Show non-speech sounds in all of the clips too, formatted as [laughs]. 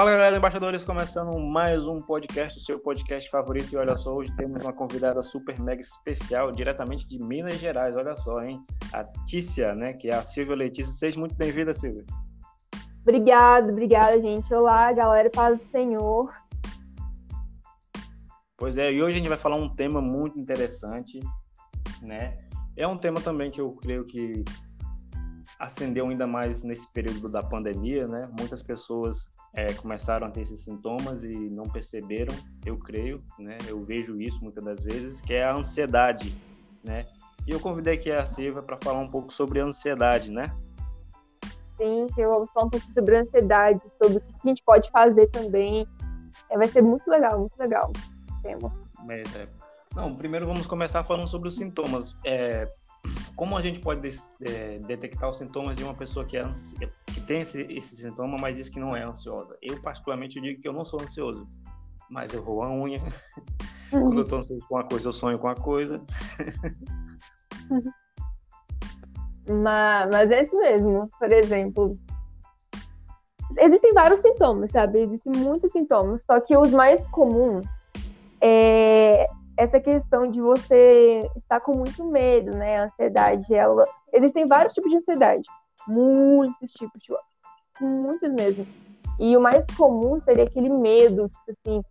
Fala galera, embaixadores, começando mais um podcast, o seu podcast favorito. E olha só, hoje temos uma convidada super mega especial, diretamente de Minas Gerais. Olha só, hein? A Tícia, né? Que é a Silvia Letícia. Seja muito bem-vinda, Silvia. Obrigada, obrigada, gente. Olá, galera, paz do Senhor. Pois é, e hoje a gente vai falar um tema muito interessante, né? É um tema também que eu creio que acendeu ainda mais nesse período da pandemia, né? Muitas pessoas é, começaram a ter esses sintomas e não perceberam, eu creio, né? Eu vejo isso muitas das vezes, que é a ansiedade, né? E eu convidei aqui a Silvia para falar um pouco sobre a ansiedade, né? Sim, vou falar um pouco sobre a ansiedade, sobre o que a gente pode fazer também. É, vai ser muito legal, muito legal o tema. É, não, primeiro vamos começar falando sobre os sintomas. É, como a gente pode é, detectar os sintomas de uma pessoa que, é ansi... que tem esse, esse sintoma, mas diz que não é ansiosa? Eu, particularmente, digo que eu não sou ansioso, mas eu vou a unha. Uhum. [laughs] Quando eu estou ansioso com uma coisa, eu sonho com a coisa. [laughs] mas, mas é isso mesmo. Por exemplo, existem vários sintomas, sabe? Existem muitos sintomas, só que os mais comuns é, essa questão de você estar com muito medo, né? A ansiedade, ela. Existem vários tipos de ansiedade. Muitos tipos, tipo, muitos mesmo. E o mais comum seria aquele medo, tipo assim,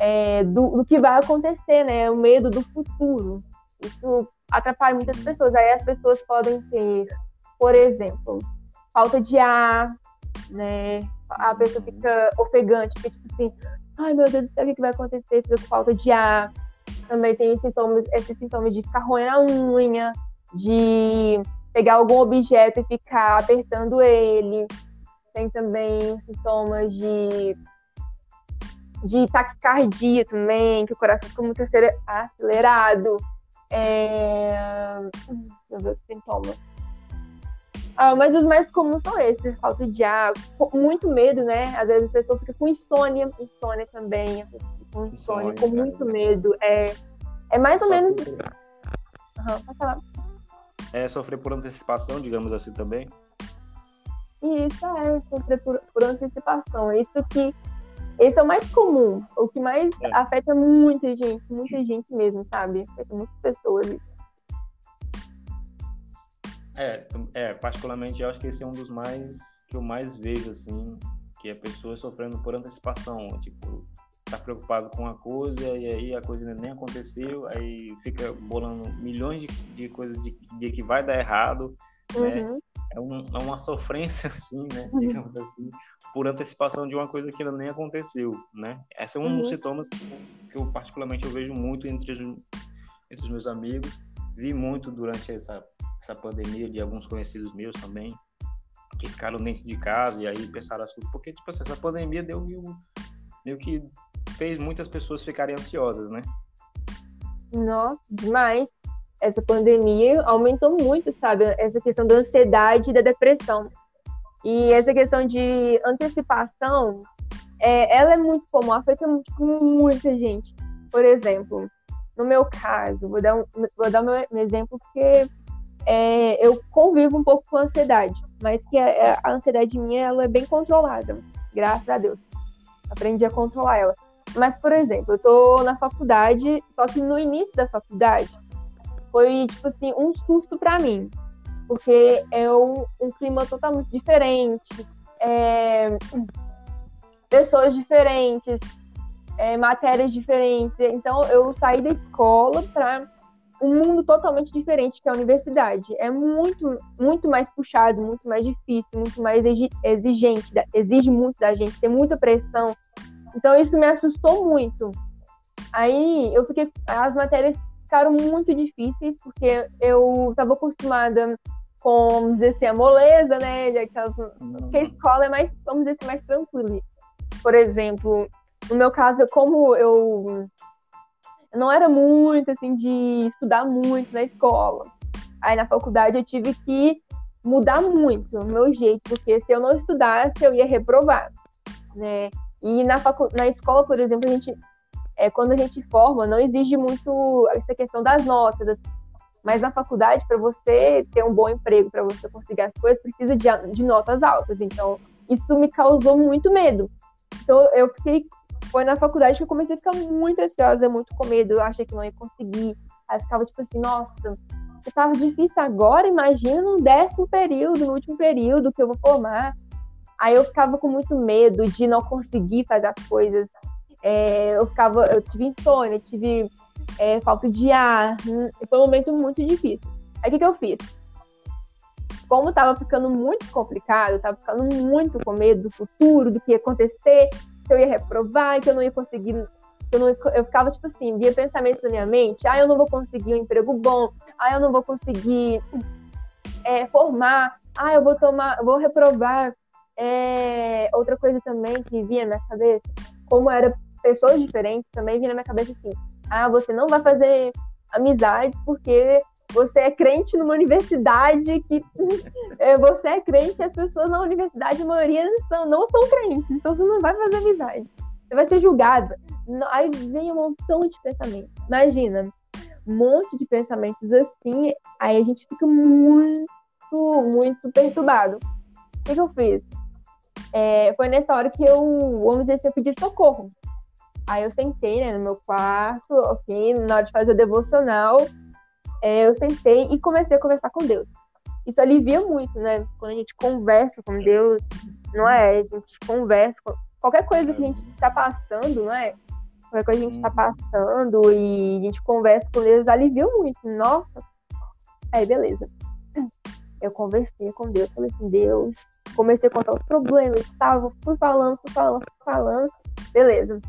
é, do, do, que vai acontecer, né? O medo do futuro. Isso atrapalha muitas pessoas. Aí as pessoas podem ter, por exemplo, falta de ar, né? A pessoa fica ofegante, fica tipo assim, ai meu Deus o que vai acontecer? Fica com falta de ar também tem sintomas, esse sintoma de ficar roendo a unha, de pegar algum objeto e ficar apertando ele. Tem também sintomas de, de taquicardia também, que o coração fica muito acelerado. É... Deixa eu ver sintomas. Ah, mas os mais comuns são esses, falta de água, muito medo, né? Às vezes a pessoa fica com insônia, insônia também, com insônia, com muito medo. É, é mais ou menos. Uhum, pode falar. É sofrer por antecipação, digamos assim também. Isso, é, sofrer por, por antecipação. É isso que. Esse é o mais comum, o que mais é. afeta muita gente, muita gente mesmo, sabe? Afeta muitas pessoas. É, é, particularmente eu acho que esse é um dos mais que eu mais vejo, assim, que é pessoas sofrendo por antecipação, tipo, tá preocupado com uma coisa e aí a coisa nem aconteceu, aí fica bolando milhões de, de coisas de, de, que vai dar errado, né? uhum. né? É, um, é, uma sofrência, [laughs] assim, né? Uhum. Digamos assim, por antecipação de uma coisa que ainda nem aconteceu, né? Esse é um uhum. dos sintomas que, que, eu particularmente eu vejo muito entre os, entre os meus amigos, vi muito durante essa, essa pandemia de alguns conhecidos meus também, que ficaram dentro de casa e aí pensaram assim, porque tipo assim, essa pandemia deu meio, meio que fez muitas pessoas ficarem ansiosas, né? Nossa, demais. Essa pandemia aumentou muito, sabe? Essa questão da ansiedade e da depressão. E essa questão de antecipação, é, ela é muito comum, afeta muita gente. Por exemplo, no meu caso, vou dar, um, vou dar meu exemplo porque é, eu convivo um pouco com ansiedade, mas que a, a ansiedade minha ela é bem controlada, graças a Deus. Aprendi a controlar ela. Mas, por exemplo, eu tô na faculdade, só que no início da faculdade foi, tipo assim, um susto para mim. Porque é um, um clima totalmente diferente, é, pessoas diferentes, é, matérias diferentes. Então, eu saí da escola para um mundo totalmente diferente que é a universidade. É muito, muito mais puxado, muito mais difícil, muito mais exigente, exige muito da gente, tem muita pressão. Então isso me assustou muito. Aí eu fiquei. As matérias ficaram muito difíceis, porque eu estava acostumada com, vamos dizer assim, a moleza, né? De aquelas, porque a escola é mais, vamos dizer assim, mais tranquila. Por exemplo, no meu caso, como eu não era muito assim de estudar muito na escola. Aí na faculdade eu tive que mudar muito o meu jeito, porque se eu não estudasse, eu ia reprovar, né? E na, facu... na escola, por exemplo, a gente, é, quando a gente forma, não exige muito essa questão das notas, das... mas na faculdade, para você ter um bom emprego, para você conseguir as coisas, precisa de, de notas altas. Então, isso me causou muito medo. Então eu fiquei. Foi na faculdade que eu comecei a ficar muito ansiosa, muito com medo. Eu achei que não ia conseguir. Aí ficava tipo assim, nossa, estava difícil agora, imagina no décimo período, no último período que eu vou formar. Aí eu ficava com muito medo de não conseguir fazer as coisas. É, eu ficava, eu tive insônia, tive é, falta de ar. Hum, foi um momento muito difícil. Aí o que, que eu fiz? Como estava ficando muito complicado, estava ficando muito com medo do futuro, do que ia acontecer, que eu ia reprovar, que eu não ia conseguir. Eu, não, eu ficava tipo assim, via pensamentos na minha mente: ah, eu não vou conseguir um emprego bom, ah, eu não vou conseguir é, formar, ah, eu vou tomar, vou reprovar. É, outra coisa também que vinha na minha cabeça, como era pessoas diferentes, também vinha na minha cabeça assim: ah, você não vai fazer amizade porque você é crente numa universidade que [laughs] é, você é crente e as pessoas na universidade, a maioria são, não são crentes, então você não vai fazer amizade. Você vai ser julgada. Aí vem um montão de pensamentos. Imagina, um monte de pensamentos assim, aí a gente fica muito, muito perturbado. O que, que eu fiz? É, foi nessa hora que eu, vamos dizer assim, eu pedi socorro. Aí eu sentei, né, no meu quarto, ok, na hora de fazer o devocional, é, eu sentei e comecei a conversar com Deus. Isso alivia muito, né? Quando a gente conversa com Deus, não é? A gente conversa com qualquer coisa que a gente está passando, não é? Qualquer coisa que a gente está passando e a gente conversa com Deus, alivia muito. Nossa! Aí, beleza. Eu conversei com Deus, falei assim, Deus, comecei a contar os problemas e tal, fui falando, fui falando, fui falando, beleza.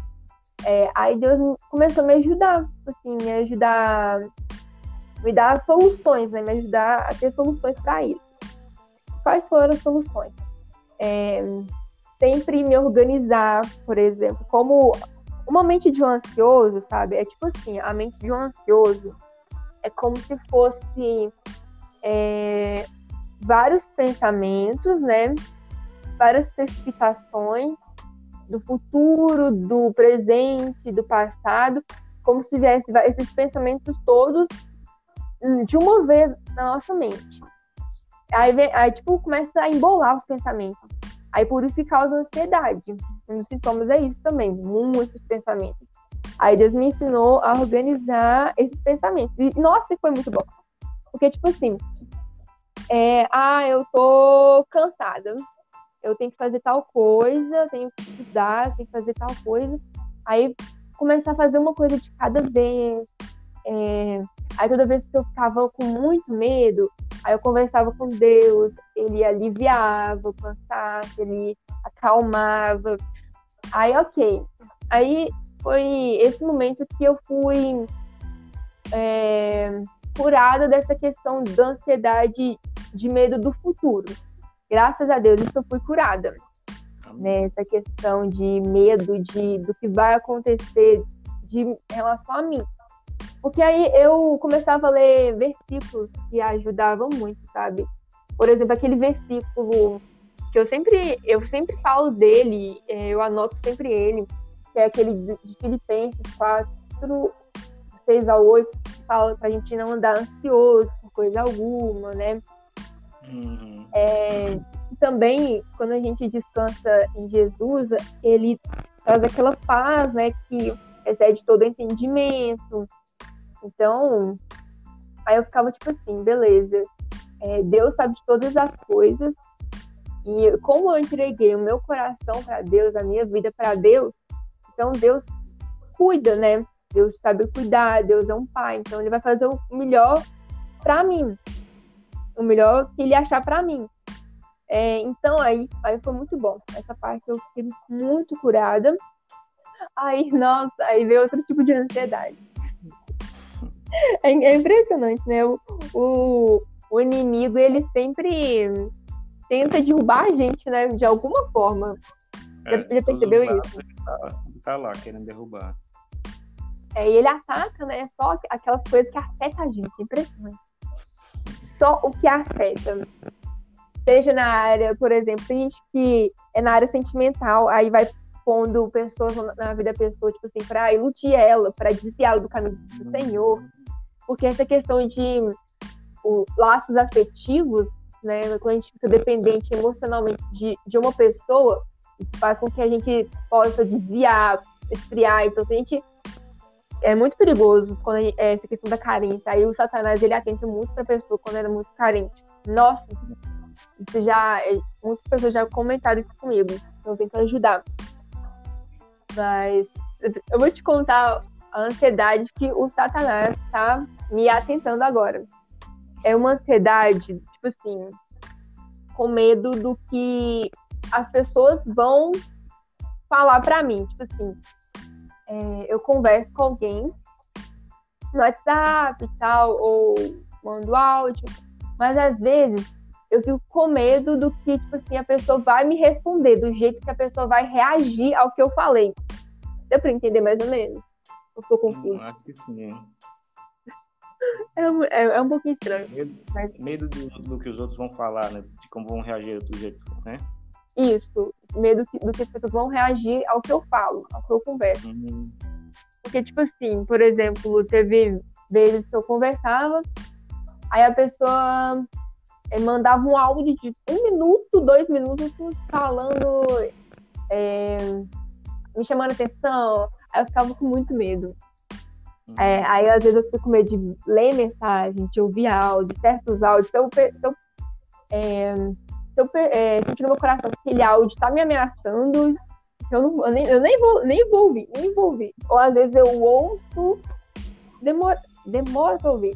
É, aí Deus começou a me ajudar, assim, me ajudar, me dar soluções, né? Me ajudar a ter soluções para isso. Quais foram as soluções? É, sempre me organizar, por exemplo, como uma mente de um ansioso, sabe? É tipo assim, a mente de um ansioso é como se fosse é, vários pensamentos, né? Várias precipitações do futuro, do presente, do passado, como se viesse esses pensamentos todos hum, de uma vez na nossa mente. Aí, aí tipo, começa a embolar os pensamentos. Aí por isso que causa ansiedade. Um dos sintomas é isso também, muitos pensamentos. Aí Deus me ensinou a organizar esses pensamentos. E, nossa, foi muito bom. Porque, tipo assim, é, ah, eu tô cansada eu tenho que fazer tal coisa, eu tenho que estudar, tenho que fazer tal coisa. Aí começar a fazer uma coisa de cada vez. É... Aí toda vez que eu ficava com muito medo, aí eu conversava com Deus, ele aliviava o cansaço, ele acalmava. Aí, ok. Aí foi esse momento que eu fui é, curada dessa questão da ansiedade, de medo do futuro graças a Deus, isso eu fui curada. Né? Essa questão de medo de, do que vai acontecer de relação a mim. Porque aí eu começava a ler versículos que ajudavam muito, sabe? Por exemplo, aquele versículo que eu sempre, eu sempre falo dele, é, eu anoto sempre ele, que é aquele de Filipenses 4, 6 a 8, que fala pra gente não andar ansioso por coisa alguma, né? Uhum. É, também, quando a gente descansa em Jesus, ele traz aquela paz, né, que excede todo entendimento. Então, aí eu ficava tipo assim, beleza, é, Deus sabe de todas as coisas, e como eu entreguei o meu coração para Deus, a minha vida para Deus, então Deus cuida, né? Deus sabe cuidar, Deus é um pai, então ele vai fazer o melhor para mim o melhor que ele achar para mim. É, então aí, aí foi muito bom. Essa parte eu fiquei muito curada. Aí, nossa, aí veio outro tipo de ansiedade. É, é impressionante, né? O, o, o, inimigo, ele sempre tenta derrubar a gente, né? De alguma forma. É, já, já percebeu isso? Tá, tá, lá querendo derrubar. É, e ele ataca, né? Só aquelas coisas que afetam a gente. Impressionante só o que afeta. Seja na área, por exemplo, tem gente que é na área sentimental, aí vai pondo pessoas na vida da pessoa, tipo assim, para iludir ela, para desviá-la do caminho do Senhor. Porque essa questão de o, laços afetivos, né, quando a gente fica dependente emocionalmente de, de uma pessoa, Isso faz com que a gente possa desviar, esfriar. Então, se a gente é muito perigoso quando é, essa questão da carência. Aí o Satanás ele atenta muito para pessoa quando ela é muito carente. Nossa, isso já é, muitas pessoas já comentaram isso comigo. Então eu tento ajudar. Mas eu vou te contar a ansiedade que o Satanás está me atentando agora. É uma ansiedade, tipo assim, com medo do que as pessoas vão falar para mim. Tipo assim, é, eu converso com alguém no WhatsApp e tal, ou mando áudio, mas às vezes eu fico com medo do que, tipo assim, a pessoa vai me responder, do jeito que a pessoa vai reagir ao que eu falei. Deu pra entender mais ou menos? Eu tô confuso. Acho que sim. [laughs] É, é, é um pouquinho estranho. Medo, mas... medo do, do, que os outros vão falar, né? De como vão reagir do jeito, né? Isso. Medo do que as pessoas vão reagir ao que eu falo, ao que eu converso. Uhum. Porque, tipo assim, por exemplo, teve vezes que eu conversava, aí a pessoa eh, mandava um áudio de um minuto, dois minutos, falando, é, me chamando atenção, aí eu ficava com muito medo. Uhum. É, aí às vezes eu fico com medo de ler mensagem, de ouvir áudio, certos áudios. Se eu, é, se eu é, no meu coração que aquele áudio tá me ameaçando, eu, não, eu, nem, eu nem, vou, nem vou ouvir, nem vou ouvir. Ou às vezes eu ouço, demora, demora pra ouvir.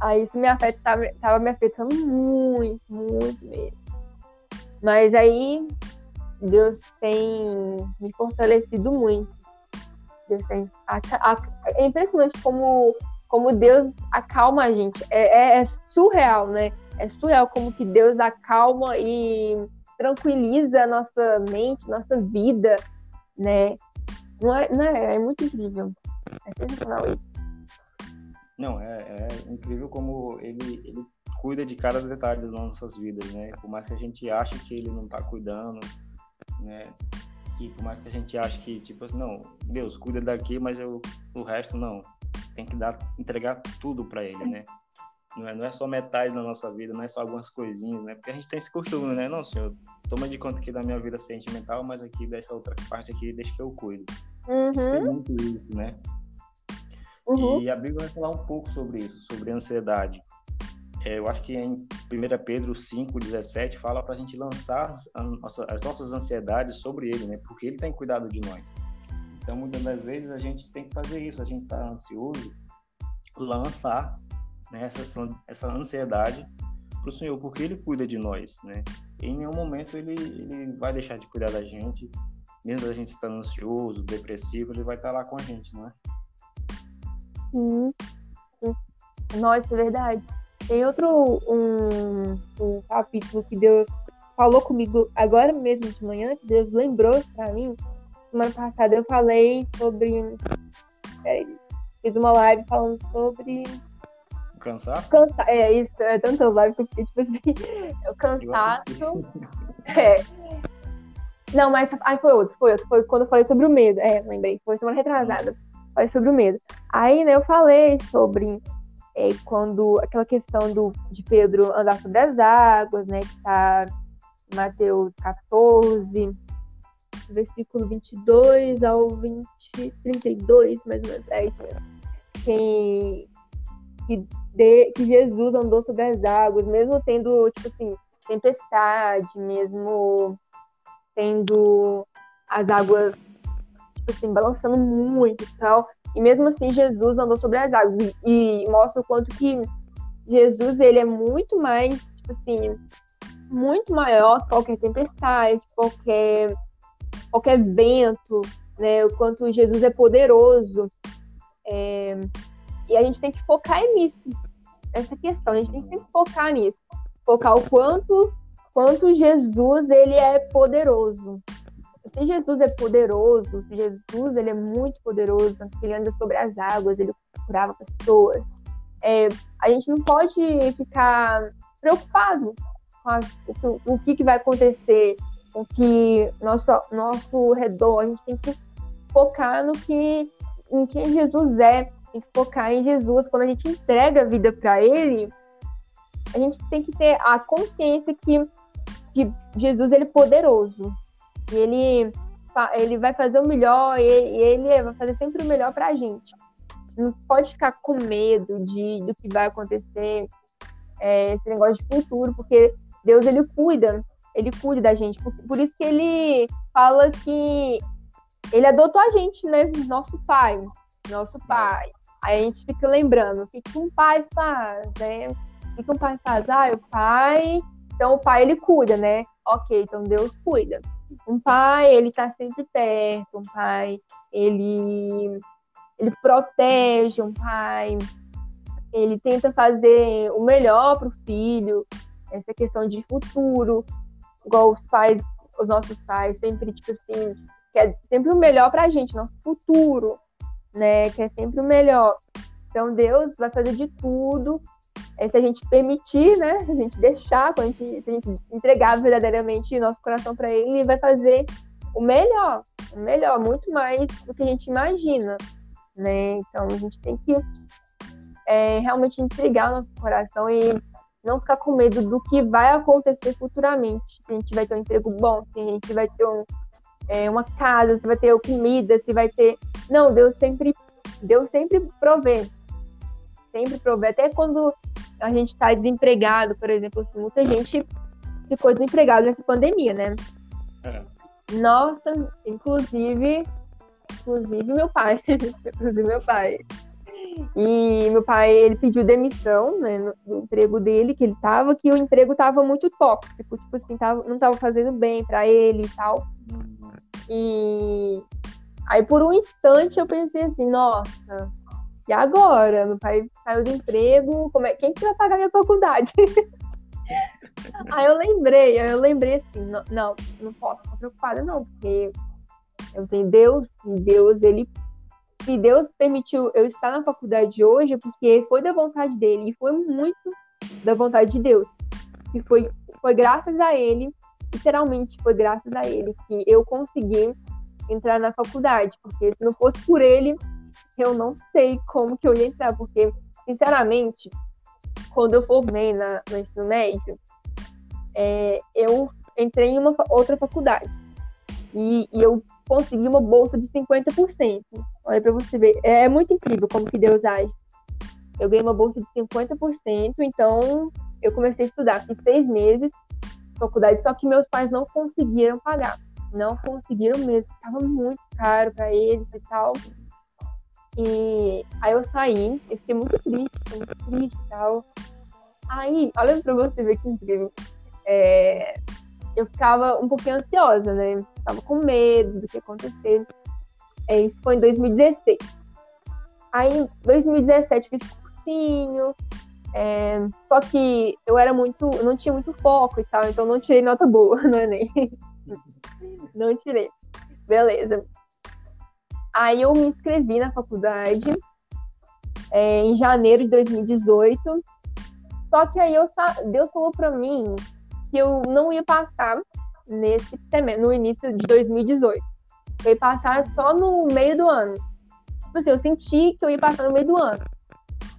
Aí isso me afeta, tava, tava me afetando muito, muito mesmo. Mas aí Deus tem me fortalecido muito. Deus tem. A, a, é impressionante como, como Deus acalma a gente. É, é, é surreal, né? É surreal como se Deus acalma e tranquiliza a nossa mente, nossa vida, né? Não é, não é, é muito incrível. É sensacional isso. Não, é, é incrível como ele, ele cuida de cada detalhe das nossas vidas, né? Por mais que a gente ache que ele não está cuidando, né? E por mais que a gente ache que, tipo assim, não, Deus, cuida daqui, mas eu, o resto não. Tem que dar, entregar tudo para ele, né? Não é, não é só metade da nossa vida, não é só algumas coisinhas, né? Porque a gente tem esse costume, né? Não, senhor, toma de conta aqui da minha vida sentimental, mas aqui dessa outra parte aqui, deixa que eu cuido. Uhum. tem muito isso, né? Uhum. E a Bíblia vai falar um pouco sobre isso, sobre ansiedade. É, eu acho que em 1 Pedro 5,17 fala para a gente lançar as nossas ansiedades sobre ele, né? Porque ele tem cuidado de nós. Então, muitas das vezes a gente tem que fazer isso. A gente está ansioso, lançar né, essa, essa ansiedade para o Senhor, porque Ele cuida de nós, né? em nenhum momento ele, ele vai deixar de cuidar da gente, mesmo a gente estando ansioso, depressivo, Ele vai estar lá com a gente, não é? Sim. Nossa, é verdade. Tem outro um, um capítulo que Deus falou comigo agora mesmo de manhã, que Deus lembrou para mim. Semana passada eu falei sobre. Peraí, fiz uma live falando sobre. Cansaço? Cansa... É, isso, é tantas lives que eu fiquei, tipo assim, [laughs] o cansaço. É. Não, mas aí foi outro, foi outro. Foi quando eu falei sobre o medo. É, lembrei, foi semana retrasada. Falei sobre o medo. Aí, né, eu falei sobre é, quando aquela questão do, de Pedro andar sobre as águas, né, que em Mateus 14, versículo 22 ao 20, 32, mais ou menos, é isso mesmo. Que, que, de, que Jesus andou sobre as águas, mesmo tendo, tipo assim, tempestade, mesmo tendo as águas, tipo assim, balançando muito e tal. E mesmo assim, Jesus andou sobre as águas. E, e mostra o quanto que Jesus, ele é muito mais, tipo assim, muito maior que qualquer tempestade, qualquer, qualquer vento, né? O quanto Jesus é poderoso. É, e a gente tem que focar nisso, essa questão. A gente tem que focar nisso. Focar o quanto, quanto Jesus, ele é poderoso se Jesus é poderoso, se Jesus ele é muito poderoso, ele anda sobre as águas, ele curava pessoas, é, a gente não pode ficar preocupado com as, o, o, que, que vai acontecer, com o que nosso, nosso redor, a gente tem que focar no que em quem Jesus é, tem que focar em Jesus. Quando a gente entrega a vida para Ele, a gente tem que ter a consciência que, que Jesus ele é poderoso, E ele, ele vai fazer o melhor, e ele vai fazer sempre o melhor pra gente. Não pode ficar com medo de, do que vai acontecer, é, esse negócio de futuro, porque Deus, ele cuida, ele cuida da gente. Por, por isso que ele fala que ele adotou a gente, né? Nosso pai, nosso pai. Aí a gente fica lembrando o que, que um pai faz, né? O que, que um pai faz? Ah, o pai. Então o pai ele cuida, né? Ok, então Deus cuida. Um pai, ele tá sempre perto, um pai, ele ele protege um pai, ele tenta fazer o melhor para o filho, essa questão de futuro, igual os pais, os nossos pais sempre tipo assim, quer sempre o melhor para a gente, nosso futuro, né? Quer sempre o melhor. Então Deus vai fazer de tudo, é, se a gente permitir, né? Se a gente deixar, se a gente, se a gente entregar verdadeiramente nosso coração para Ele, Ele vai fazer o melhor, o melhor, muito mais do que a gente imagina né? Então a gente tem que é, realmente entregar nosso coração e não ficar com medo do que vai acontecer futuramente. Se a gente vai ter um emprego bom, se a gente vai ter um, é, uma casa, se vai ter comida, se vai ter. Não, Deus sempre, Deus sempre provê. Sempre provê. Até quando a gente está desempregado, por exemplo, assim, muita gente ficou desempregado nessa pandemia, né? É. Nossa, inclusive inclusive meu pai, [laughs] inclusive meu pai. E meu pai, ele pediu demissão, né, do emprego dele, que ele tava, que o emprego tava muito tóxico, tipo assim, tava, não tava fazendo bem para ele e tal. E aí por um instante eu pensei assim, nossa, e agora? Meu pai saiu do emprego, como é, quem que vai pagar minha faculdade? [laughs] aí eu lembrei, aí eu lembrei assim, não, não, posso ficar preocupada não, porque eu tenho Deus, e Deus, ele. Se Deus permitiu eu estar na faculdade hoje, porque foi da vontade dele, e foi muito da vontade de Deus. E foi, foi graças a ele, literalmente foi graças a ele, que eu consegui entrar na faculdade, porque se não fosse por ele, eu não sei como que eu ia entrar, porque, sinceramente, quando eu formei na, no ensino médio, é, eu entrei em uma outra faculdade. E, e eu consegui uma bolsa de 50%. Olha para você ver. É, é muito incrível como que Deus age. Eu ganhei uma bolsa de 50%, então eu comecei a estudar. Fiz seis meses de faculdade, só que meus pais não conseguiram pagar. Não conseguiram mesmo. Estava muito caro para eles e tal. E aí eu saí, eu fiquei muito triste, muito triste e tal. Aí, olha pra você ver que incrível. É, eu ficava um pouquinho ansiosa, né? Tava com medo do que acontecer. É, isso foi em 2016. Aí, em 2017, fiz cursinho. É, só que eu era muito. não tinha muito foco e tal, então não tirei nota boa [laughs] no Enem. Não tirei. Beleza. Aí eu me inscrevi na faculdade é, em janeiro de 2018. Só que aí eu, Deus falou pra mim que eu não ia passar nesse semestre, no início de 2018. Eu ia passar só no meio do ano. Tipo assim, eu senti que eu ia passar no meio do ano.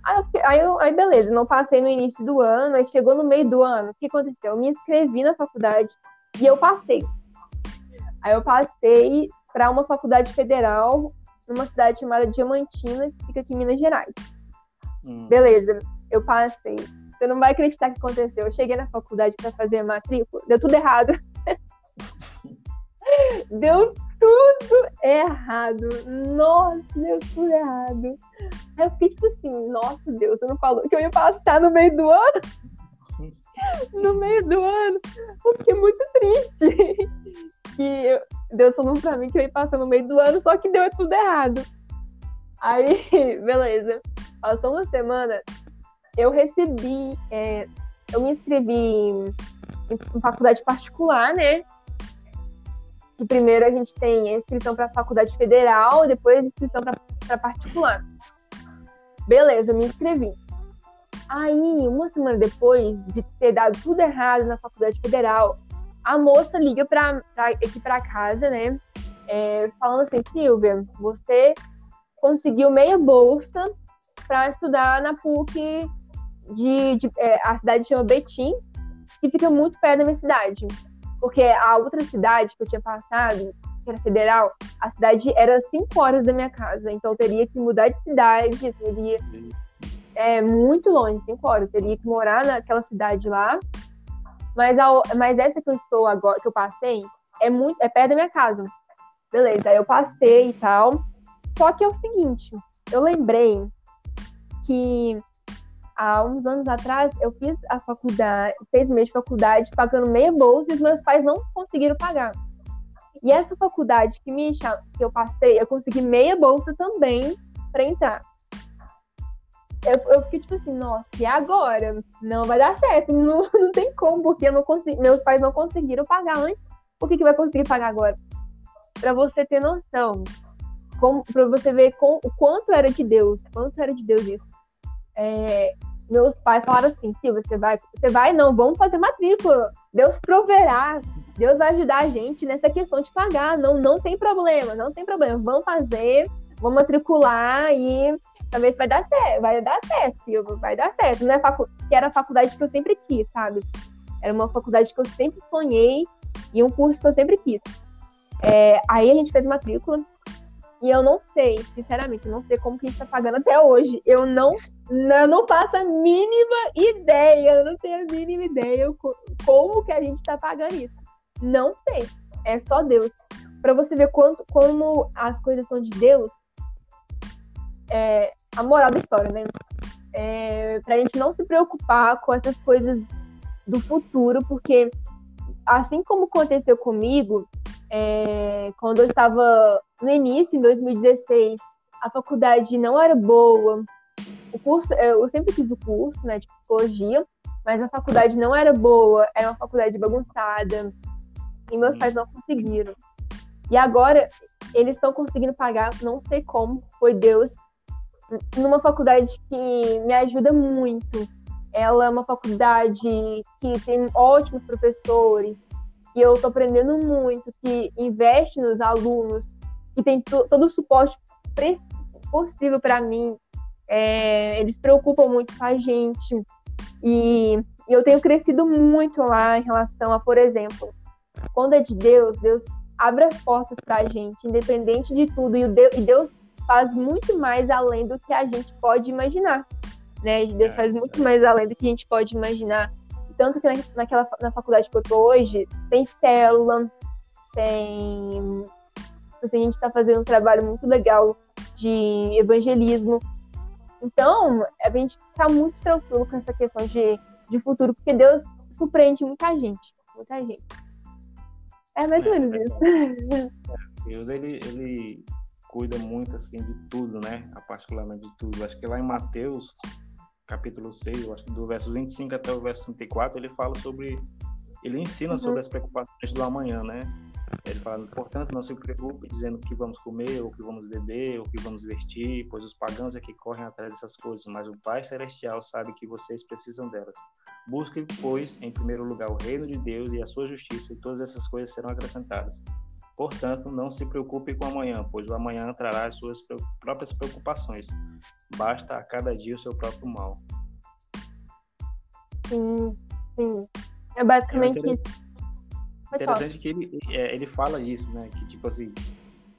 Aí, aí, aí, beleza, não passei no início do ano, aí chegou no meio do ano. O que aconteceu? Eu me inscrevi na faculdade e eu passei. Aí eu passei para uma faculdade federal numa cidade chamada Diamantina, que fica aqui em Minas Gerais. Hum. Beleza, eu passei. Você não vai acreditar o que aconteceu. Eu cheguei na faculdade para fazer a matrícula, deu tudo errado. [laughs] deu tudo errado. Nossa, deu tudo errado. Aí eu fiquei tipo assim, nossa Deus, você não falou que eu ia passar no meio do ano? [laughs] no meio do ano. Eu fiquei muito triste. [laughs] que Deus falou pra mim que eu ia passar no meio do ano, só que deu tudo errado. Aí, [laughs] beleza. Passou uma semana, eu recebi, é, eu me inscrevi em, em faculdade particular, né? Primeiro a gente tem inscrição para faculdade federal, depois inscrição para particular. Beleza, me inscrevi. Aí, uma semana depois de ter dado tudo errado na faculdade federal, a moça liga para aqui para casa, né? É, falando assim, Silvia, você conseguiu meia bolsa para estudar na PUC de, de é, a cidade chama Betim, que fica muito perto da minha cidade. Porque a outra cidade que eu tinha passado, que era federal, a cidade era cinco horas da minha casa. Então eu teria que mudar de cidade, teria. É muito longe, cinco horas. Eu teria que morar naquela cidade lá. Mas, a, mas essa que eu estou agora, que eu passei, é muito. é perto da minha casa. Beleza, aí eu passei e tal. Só que é o seguinte, eu lembrei que há uns anos atrás eu fiz a faculdade, seis meses de faculdade, pagando meia bolsa e os meus pais não conseguiram pagar. E essa faculdade que me que eu passei, eu consegui meia bolsa também para entrar. Eu, eu fiquei tipo assim, nossa, e agora? Não vai dar certo, [laughs] não, não tem como, porque eu não consegui, meus pais não conseguiram pagar antes. Por que, que vai conseguir pagar agora? Para você ter noção, para você ver com, o quanto era de Deus, quanto era de Deus isso. É, meus pais falaram assim, Silvia, você vai, você vai, não, vamos fazer matrícula. Deus proverá, Deus vai ajudar a gente nessa questão de pagar. Não, não tem problema, não tem problema. Vamos fazer, vamos matricular e talvez vai dar certo, vai dar certo, vai dar certo. Não é facu que era a faculdade que eu sempre quis, sabe? Era uma faculdade que eu sempre sonhei e um curso que eu sempre quis. É, aí a gente fez matrícula, e eu não sei, sinceramente, eu não sei como que a gente tá pagando até hoje. Eu não, não faço a mínima ideia, eu não tenho a mínima ideia como que a gente tá pagando isso. Não sei. É só Deus. Para você ver quanto, como as coisas são de Deus, é a moral da história, né? É, pra gente não se preocupar com essas coisas do futuro, porque assim como aconteceu comigo, é, quando eu estava no início, em 2016, a faculdade não era boa. O curso, eu sempre fiz o curso, né, de psicologia, mas a faculdade não era boa, era uma faculdade bagunçada, e meus pais não conseguiram. E agora eles estão conseguindo pagar, não sei como, foi Deus, numa faculdade que me ajuda muito. Ela é uma faculdade que tem ótimos professores, que eu estou aprendendo muito, que investe nos alunos, que tem todo o suporte possível para mim. É, eles preocupam muito com a gente. E, e eu tenho crescido muito lá em relação a, por exemplo, quando é de Deus, Deus abre as portas para a gente, independente de tudo. E, e Deus faz muito mais além do que a gente pode imaginar. Né? Deus é, faz muito mais além do que a gente pode imaginar. Tanto que naquela, na faculdade que eu tô hoje, tem célula, tem. Assim, a gente está fazendo um trabalho muito legal de evangelismo. Então, a gente está muito tranquilo com essa questão de, de futuro, porque Deus surpreende muita gente. Muita gente. É mais ou menos é, isso. É, Deus, ele, ele cuida muito, assim, de tudo, né? Particularmente de tudo. Acho que lá em Mateus, capítulo 6, eu acho que do verso 25 até o verso 34, ele fala sobre. Ele ensina uhum. sobre as preocupações do amanhã, né? Ele fala, portanto, não se preocupe dizendo o que vamos comer, ou o que vamos beber, ou o que vamos vestir, pois os pagãos é que correm atrás dessas coisas, mas o Pai Celestial sabe que vocês precisam delas. Busque, pois, em primeiro lugar o reino de Deus e a sua justiça, e todas essas coisas serão acrescentadas. Portanto, não se preocupe com amanhã, pois o amanhã trará as suas próprias preocupações. Basta a cada dia o seu próprio mal. Sim, sim. É basicamente é isso. Interessante que ele, é, ele fala isso, né? Que tipo assim,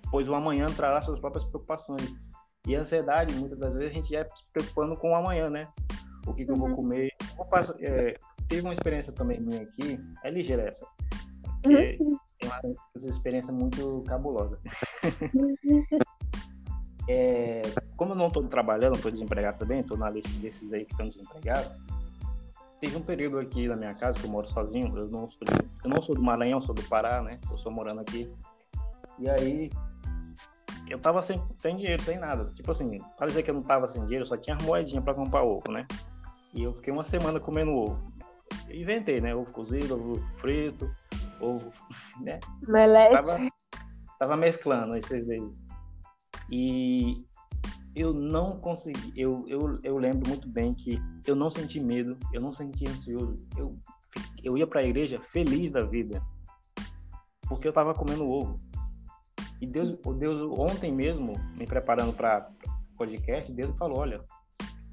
pois o amanhã trará suas próprias preocupações. E a ansiedade, muitas das vezes, a gente é se preocupando com o amanhã, né? O que, que uhum. eu vou uhum. comer. Eu passo, é, teve uma experiência também minha aqui, é ligeira essa. Uhum tem uma experiência muito cabulosa. [laughs] é, como eu não estou trabalhando, estou desempregado também, estou na lista desses aí que estão desempregados. Teve um período aqui na minha casa que eu moro sozinho. Eu não sou, eu não sou do Maranhão, sou do Pará, né? Eu sou morando aqui. E aí eu tava sem, sem dinheiro, sem nada. Tipo assim, para dizer que eu não tava sem dinheiro, eu só tinha moedinha para comprar ovo, né? E eu fiquei uma semana comendo ovo. inventei, né? Ovo cozido, ovo frito ovo, né? Melete. Tava, tava mesclando esses aí. E eu não consegui, eu, eu, eu lembro muito bem que eu não senti medo, eu não senti ansioso, eu, eu ia para a igreja feliz da vida, porque eu tava comendo ovo. E Deus, Deus ontem mesmo, me preparando para podcast, Deus falou, olha,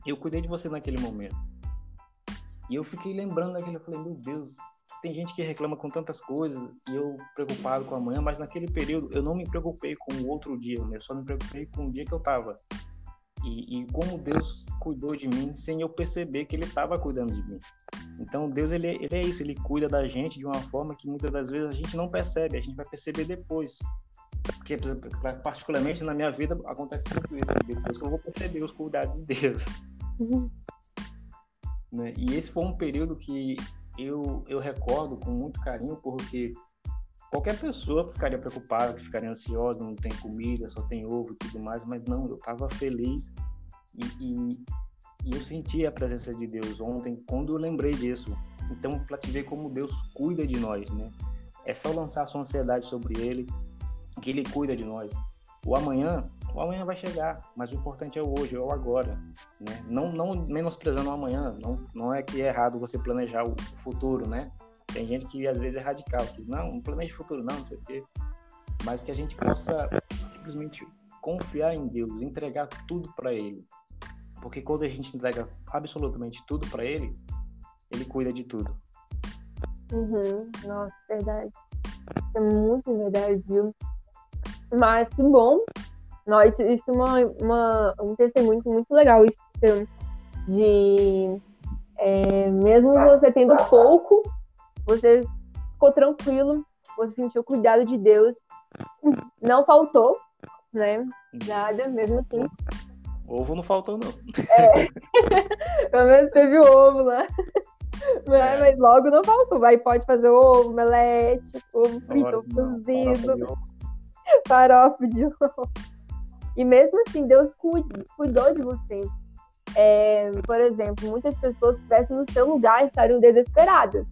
eu cuidei de você naquele momento. E eu fiquei lembrando daquele, eu falei, meu Deus, tem gente que reclama com tantas coisas e eu preocupado com amanhã, mas naquele período eu não me preocupei com o outro dia, eu só me preocupei com o dia que eu tava. E, e como Deus cuidou de mim sem eu perceber que Ele estava cuidando de mim. Então Deus ele, ele é isso, Ele cuida da gente de uma forma que muitas das vezes a gente não percebe, a gente vai perceber depois. Porque, particularmente na minha vida, acontece muito isso. Depois que eu vou perceber os cuidados de Deus. Uhum. Né? E esse foi um período que eu, eu recordo com muito carinho, porque qualquer pessoa ficaria preocupada, ficaria ansiosa, não tem comida, só tem ovo e tudo mais, mas não, eu estava feliz e, e, e, eu senti a presença de Deus ontem quando eu lembrei disso. Então, para te ver como Deus cuida de nós, né? É só lançar sua ansiedade sobre Ele, que Ele cuida de nós. O amanhã o amanhã vai chegar, mas o importante é o hoje, é o agora, né? Não, não menosprezando o amanhã, não, não é que é errado você planejar o futuro, né? Tem gente que às vezes é radical, que não, não planeja o futuro não, não sei o quê, mas que a gente possa simplesmente confiar em Deus, entregar tudo para Ele, porque quando a gente entrega absolutamente tudo para Ele, Ele cuida de tudo. Uhum. Nossa, verdade. É muito verdade, viu? Mas que bom nós, isso é uma, uma, um testemunho muito legal, isso de é, mesmo você tendo pouco, você ficou tranquilo, você sentiu o cuidado de Deus, não faltou, né? Nada, mesmo assim. Ovo não faltou, não. É. [laughs] Pelo menos teve ovo lá. Mas, é. mas logo não faltou. Vai, pode fazer ovo, melete, ovo frito, ovo cozido, farofa de ovo. E mesmo assim, Deus cuidou de você. É, por exemplo, muitas pessoas que estivessem no seu lugar estariam desesperadas.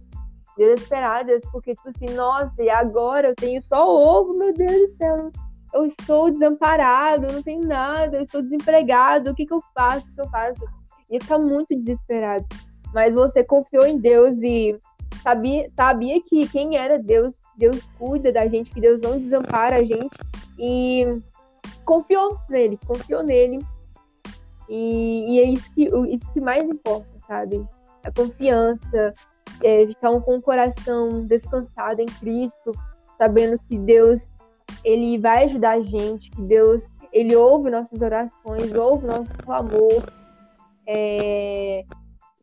Desesperadas porque, tipo assim, nossa, e agora eu tenho só ovo, meu Deus do céu. Eu estou desamparado, não tenho nada, eu estou desempregado, o que, que eu faço? O que eu faço? E ficar muito desesperado. Mas você confiou em Deus e sabia, sabia que quem era Deus, Deus cuida da gente, que Deus não desampara a gente. E confiou nele, confiou nele. E, e é isso que, isso que mais importa, sabe? A confiança, é, ficar com o coração descansado em Cristo, sabendo que Deus ele vai ajudar a gente, que Deus ele ouve nossas orações, ouve nosso clamor, é,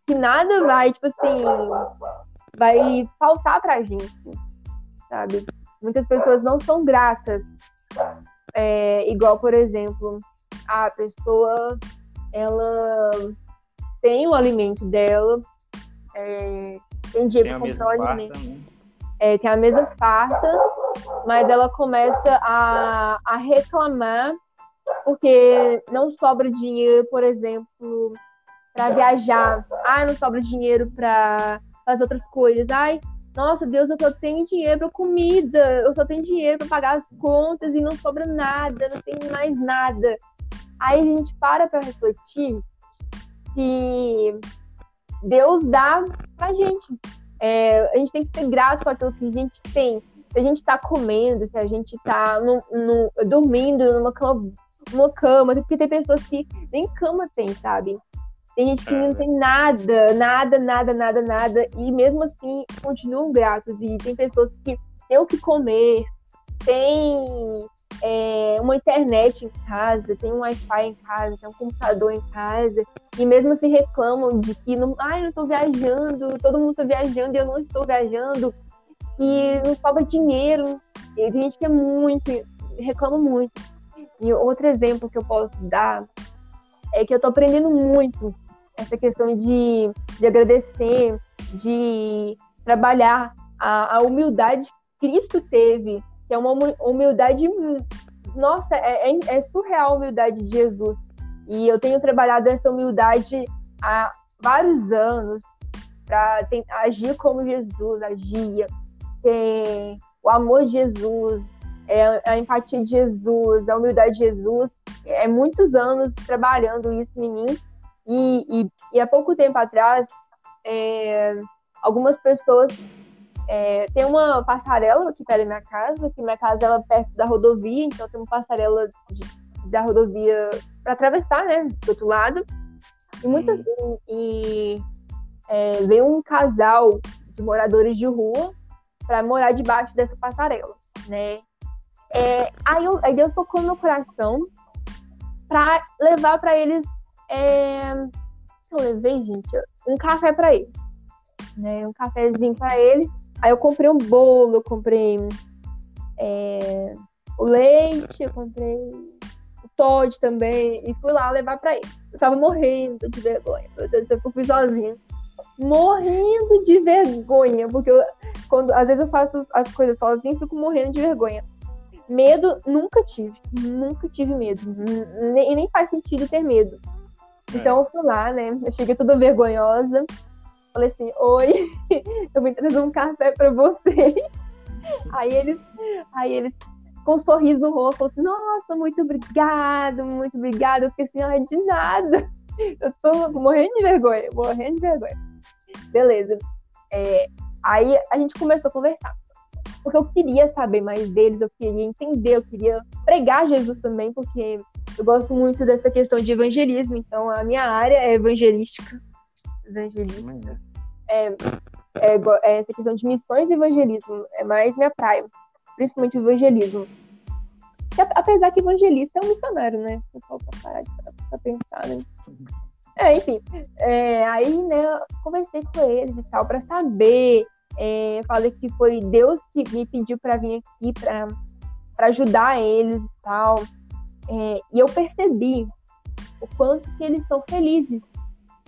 que nada vai, tipo assim, vai faltar pra gente, sabe? Muitas pessoas não são gratas é, igual, por exemplo, a pessoa ela tem o alimento dela, é, tem dinheiro para comprar o alimento. Né? É, tem a mesa farta, mas ela começa a, a reclamar porque não sobra dinheiro, por exemplo, para viajar. Ah, não sobra dinheiro para fazer outras coisas. Ai, nossa, Deus, eu só tenho dinheiro para comida, eu só tenho dinheiro para pagar as contas e não sobra nada, não tem mais nada. Aí a gente para para refletir que Deus dá pra gente. É, a gente tem que ser grato com aquilo que a gente tem. Se a gente está comendo, se a gente está dormindo numa cama, numa cama, porque tem pessoas que nem cama tem, sabe? Tem gente que não tem nada, nada, nada, nada, nada, e mesmo assim continuam gratos. E tem pessoas que têm o que comer, tem é, uma internet em casa, tem um Wi-Fi em casa, tem um computador em casa, e mesmo assim reclamam de que não, ai, não estou viajando, todo mundo está viajando e eu não estou viajando, e não sobra dinheiro. E tem gente que é muito, reclama muito. E outro exemplo que eu posso dar é que eu tô aprendendo muito essa questão de, de agradecer, de trabalhar a, a humildade que Cristo teve, que é uma humildade, nossa, é, é, é surreal a humildade de Jesus. E eu tenho trabalhado essa humildade há vários anos para agir como Jesus agia, ter o amor de Jesus, é, a empatia de Jesus, a humildade de Jesus. É muitos anos trabalhando isso em mim. E, e, e há pouco tempo atrás, é, algumas pessoas. É, tem uma passarela perto da minha casa, que minha casa ela é perto da rodovia, então tem uma passarela de, da rodovia para atravessar, né, do outro lado. E muitas hum. e, é, veio um casal de moradores de rua para morar debaixo dessa passarela, né? É, aí, eu, aí Deus tocou no meu coração para levar para eles. É, eu levei, gente, um café para eles, né? Um cafezinho para eles. Aí eu comprei um bolo, eu comprei é, o leite, eu comprei o Todd também e fui lá levar para eles. Eu tava morrendo de vergonha, eu fui sozinha. Morrendo de vergonha, porque eu, quando às vezes eu faço as coisas sozinha, fico morrendo de vergonha. Medo nunca tive, nunca tive medo. E nem faz sentido ter medo. É. Então eu fui lá, né? Eu cheguei toda vergonhosa. Falei assim: Oi, [laughs] eu vim trazer um café para vocês. Aí eles, aí eles, com um sorriso no rosto, falaram assim: Nossa, muito obrigado, muito obrigado. Eu fiquei assim: Ai, de nada. [laughs] Eu tô morrendo de vergonha, morrendo de vergonha. Beleza. É, aí a gente começou a conversar porque eu queria saber mais deles, eu queria entender, eu queria pregar Jesus também, porque eu gosto muito dessa questão de evangelismo, então a minha área é evangelística. Evangelismo. É, é, é essa questão de missões e evangelismo, é mais minha praia, principalmente o evangelismo. apesar que evangelista é um missionário, né? O pessoal pra parar de pra pensar, né? É, enfim. É, aí, né, conversei com eles e tal, para saber é, falei que foi Deus que me pediu para vir aqui para ajudar eles e tal. É, e eu percebi o quanto que eles são felizes.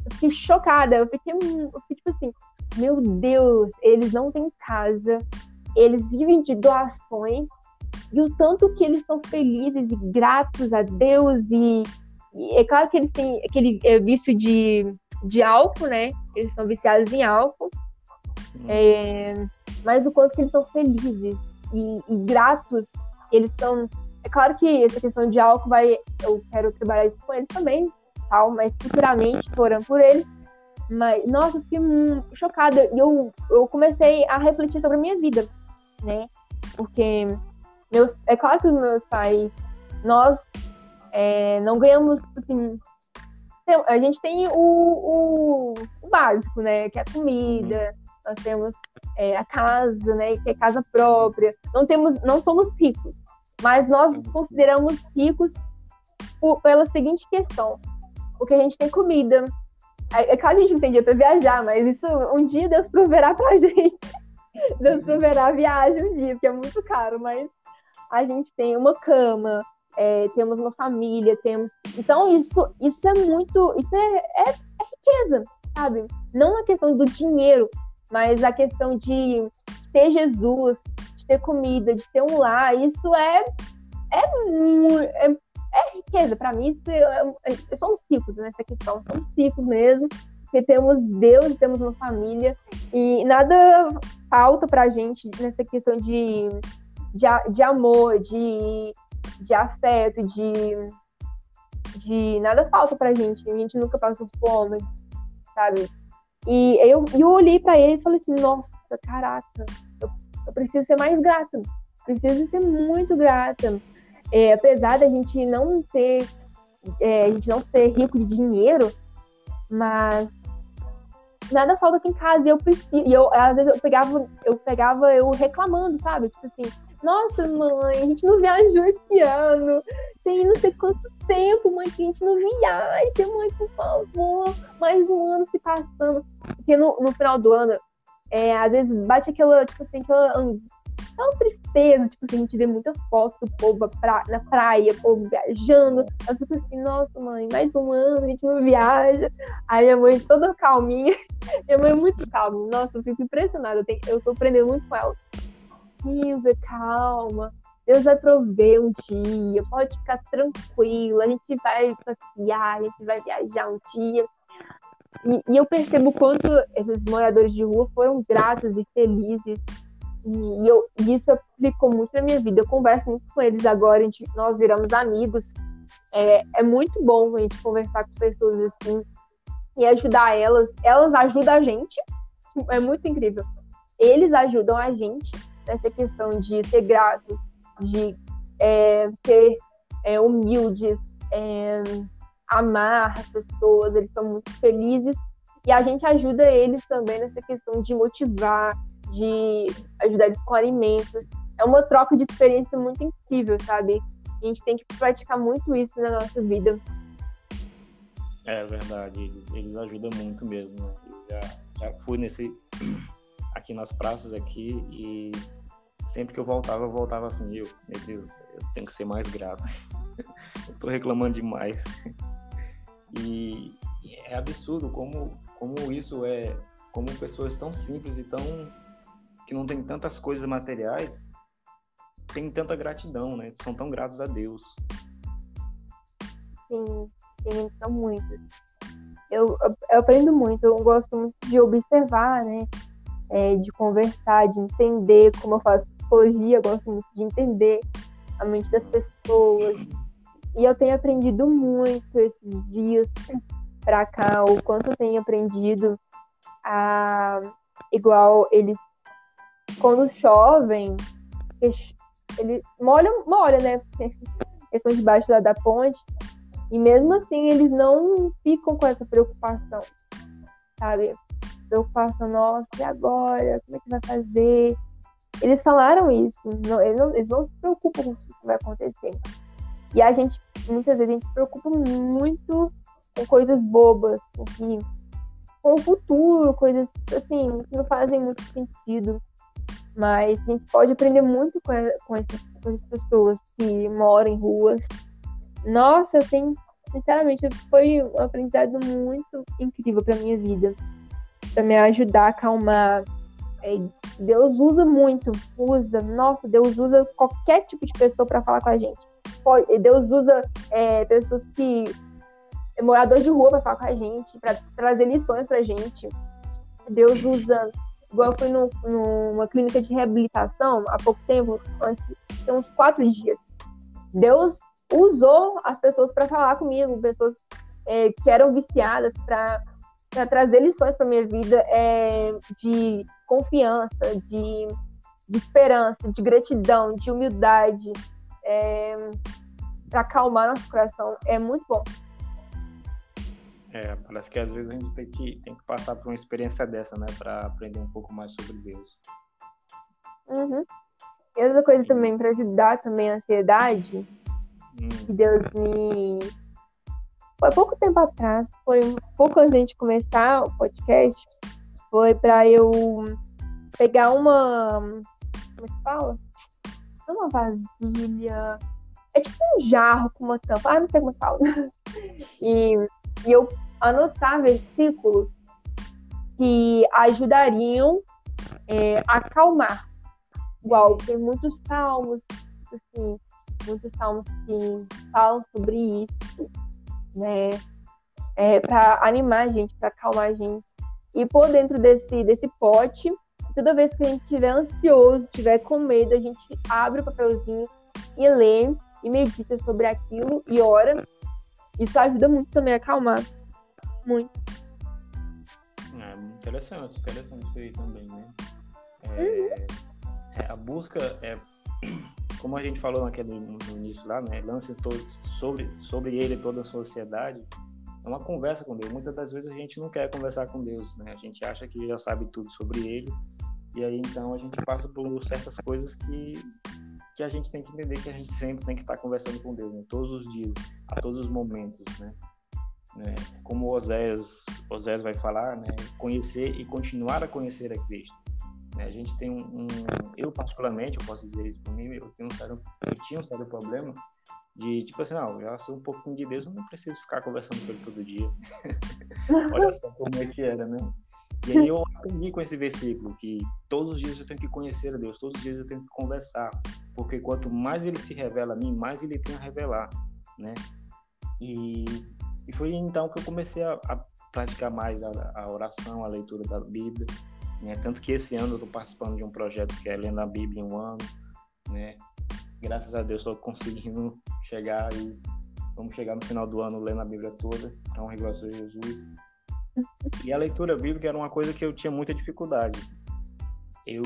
Eu fiquei chocada, eu fiquei, eu fiquei tipo assim, meu Deus, eles não têm casa, eles vivem de doações, e o tanto que eles são felizes e gratos a Deus, e, e é claro que eles têm aquele é, vício de, de álcool, né? Eles são viciados em álcool, é, mas o quanto que eles são felizes e, e, gratos, eles são. É claro que essa questão de álcool vai. Eu quero trabalhar isso com eles também, tal, mas futuramente, orando por eles. Mas, nossa, eu fiquei chocada. E eu, eu comecei a refletir sobre a minha vida, né? Porque meus, é claro que os meus pais, nós é, não ganhamos, assim, a gente tem o, o, o, básico, né? Que é a comida, nós temos é, a casa, né, que é casa própria. Não temos, não somos ricos, mas nós consideramos ricos por, pela seguinte questão: porque a gente tem comida. É, é claro que a gente não tem dinheiro para viajar, mas isso um dia Deus proverá pra [laughs] gente. Deus proverá a viagem um dia, porque é muito caro, mas a gente tem uma cama, é, temos uma família, temos. Então, isso, isso é muito. Isso é, é, é riqueza, sabe? Não a questão do dinheiro, mas a questão de ter Jesus, de ter comida, de ter um lar, isso é é, é, é riqueza. Para mim, isso é, é, somos ricos nessa questão, somos ricos mesmo, porque temos Deus, temos uma família, e nada falta para a gente nessa questão de, de, de amor, de, de afeto, de, de nada falta para a gente. A gente nunca passou fome, sabe? E eu, eu olhei para eles e falei assim, nossa, caraca, eu, preciso ser mais grata, preciso ser muito grata. É, apesar da gente não ter, é, a gente não ser rico de dinheiro, mas nada falta aqui em casa e eu preciso. E eu, às vezes eu pegava, eu pegava eu reclamando, sabe? Tipo assim, nossa, mãe, a gente não viajou esse ano. Tem não sei quanto tempo, mãe, que a gente não viaja, mãe, por favor. Mais um ano se passando. Porque no, no final do ano, é, às vezes bate aquela, tipo assim, aquela, aquela tristeza, tipo assim, a gente vê muita foto do povo pra, na praia, povo viajando. Eu fico assim, nossa, mãe, mais um ano, a gente não viaja. Aí a mãe toda calminha. [laughs] Minha mãe é muito calma. Nossa, eu fico impressionada. Eu, eu tô aprendendo muito com ela. Silvia, calma. Deus vai prover um dia, pode ficar tranquilo, a gente vai passear, a gente vai viajar um dia. E, e eu percebo o quanto esses moradores de rua foram gratos e felizes. E, eu, isso aplicou muito na minha vida. Eu converso muito com eles agora, gente, nós viramos amigos. É, é muito bom a gente conversar com pessoas assim e ajudar elas. Elas ajudam a gente. É muito incrível. Eles ajudam a gente nessa questão de ser grato, de é, ser é, humildes, é, amar as pessoas, eles são muito felizes E a gente ajuda eles também nessa questão de motivar, de ajudar eles com alimentos. É uma troca de experiência muito incrível, sabe? A gente tem que praticar muito isso na nossa vida. É verdade, eles, eles ajudam muito mesmo, né? já, já fui nesse [clears throat] aqui nas praças aqui e sempre que eu voltava, eu voltava assim, eu, meu Deus, eu tenho que ser mais grato. [laughs] eu tô reclamando demais. E, é absurdo como, como isso é, como pessoas tão simples e tão que não tem tantas coisas materiais, tem tanta gratidão, né? São tão gratos a Deus. Sim, sim, são muitos. Eu, eu aprendo muito, eu gosto muito de observar, né? É, de conversar, de entender como eu faço psicologia, eu gosto muito de entender a mente das pessoas. E eu tenho aprendido muito esses dias pra cá, o quanto eu tenho aprendido a igual eles quando chovem, ele molha, molha, né? [laughs] Eles estão debaixo da, da ponte. E mesmo assim, eles não ficam com essa preocupação, sabe? Preocupação, nossa, e agora? Como é que vai fazer? Eles falaram isso, não, eles, não, eles não se preocupam com o que vai acontecer. E a gente, muitas vezes, a gente se preocupa muito com coisas bobas, assim, com o futuro, coisas assim, que não fazem muito sentido. Mas a gente pode aprender muito com, com, essas, com essas pessoas que moram em ruas. Nossa, tenho, sinceramente, foi um aprendizado muito incrível para minha vida. Para me ajudar a acalmar. É, Deus usa muito, usa, nossa, Deus usa qualquer tipo de pessoa para falar com a gente. Deus usa é, pessoas que. Moradores de rua para falar com a gente, para trazer lições para a gente. Deus usa igual eu fui no, numa clínica de reabilitação há pouco tempo, tem uns quatro dias. Deus usou as pessoas para falar comigo, pessoas é, que eram viciadas para trazer lições para minha vida é, de confiança, de, de, esperança, de gratidão, de humildade, é, para acalmar nosso coração. É muito bom. É, parece que às vezes a gente tem que, tem que passar por uma experiência dessa, né, para aprender um pouco mais sobre Deus. Uhum. E outra coisa também, para ajudar também a ansiedade, hum. que Deus me. Foi pouco tempo atrás, foi um pouco antes de começar o podcast, foi para eu pegar uma. Como é que fala? Uma vasilha. É tipo um jarro com uma tampa. Ah, não sei como fala. [laughs] E, e eu anotar versículos que ajudariam é, a acalmar. Igual, tem muitos salmos, assim, muitos salmos que falam sobre isso, né? É, para animar a gente, para acalmar a gente. E por dentro desse, desse pote, toda vez que a gente estiver ansioso, estiver com medo, a gente abre o papelzinho e lê e medita sobre aquilo e ora. Isso ajuda muito também a acalmar. Muito. É, interessante, interessante isso aí também, né? É, uhum. é, a busca é, [clears throat] como a gente falou naquele no início lá, né? Lance todo sobre sobre ele toda a sociedade. É uma conversa com Deus. Muitas das vezes a gente não quer conversar com Deus, né? A gente acha que já sabe tudo sobre ele e aí então a gente passa por certas coisas que que a gente tem que entender que a gente sempre tem que estar conversando com Deus, né? todos os dias, a todos os momentos, né? né? como Osés, Osés vai falar, né? conhecer e continuar a conhecer a Cristo. Né? A gente tem um, um, eu particularmente, eu posso dizer isso por mim, eu, tenho um sério, eu tinha um sério problema de, tipo assim, não, já sou um pouquinho de Deus, eu não preciso ficar conversando com ele todo dia. [laughs] Olha só como é que era, né? E aí eu aprendi com esse versículo que todos os dias eu tenho que conhecer a Deus, todos os dias eu tenho que conversar, porque quanto mais ele se revela a mim, mais ele tem a revelar, né? E e foi então que eu comecei a, a praticar mais a, a, oração, a leitura da Bíblia. Né? Tanto que esse ano eu estou participando de um projeto que é Lendo a Bíblia em um ano. Né? Graças a Deus estou conseguindo [laughs] chegar e vamos chegar no final do ano lendo a Bíblia toda. É um regulação de Jesus. E a leitura bíblica era uma coisa que eu tinha muita dificuldade. Eu,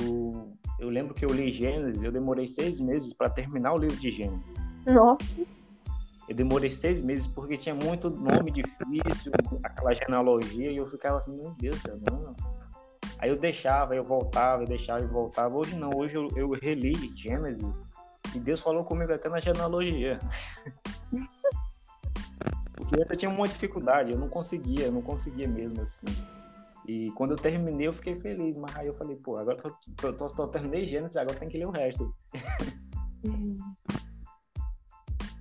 eu lembro que eu li Gênesis, eu demorei seis meses para terminar o livro de Gênesis. Nossa. Eu demorei seis meses porque tinha muito nome difícil, aquela genealogia, e eu ficava assim, meu Deus, não. Aí eu deixava, eu voltava, eu deixava e voltava. Hoje não, hoje eu, eu reli Gênesis e Deus falou comigo até na genealogia. porque eu tinha uma dificuldade, eu não conseguia, eu não conseguia mesmo assim. E quando eu terminei, eu fiquei feliz. Mas aí eu falei, pô, agora que eu, tô, tô, terminei Gênesis, agora tem que ler o resto. [laughs]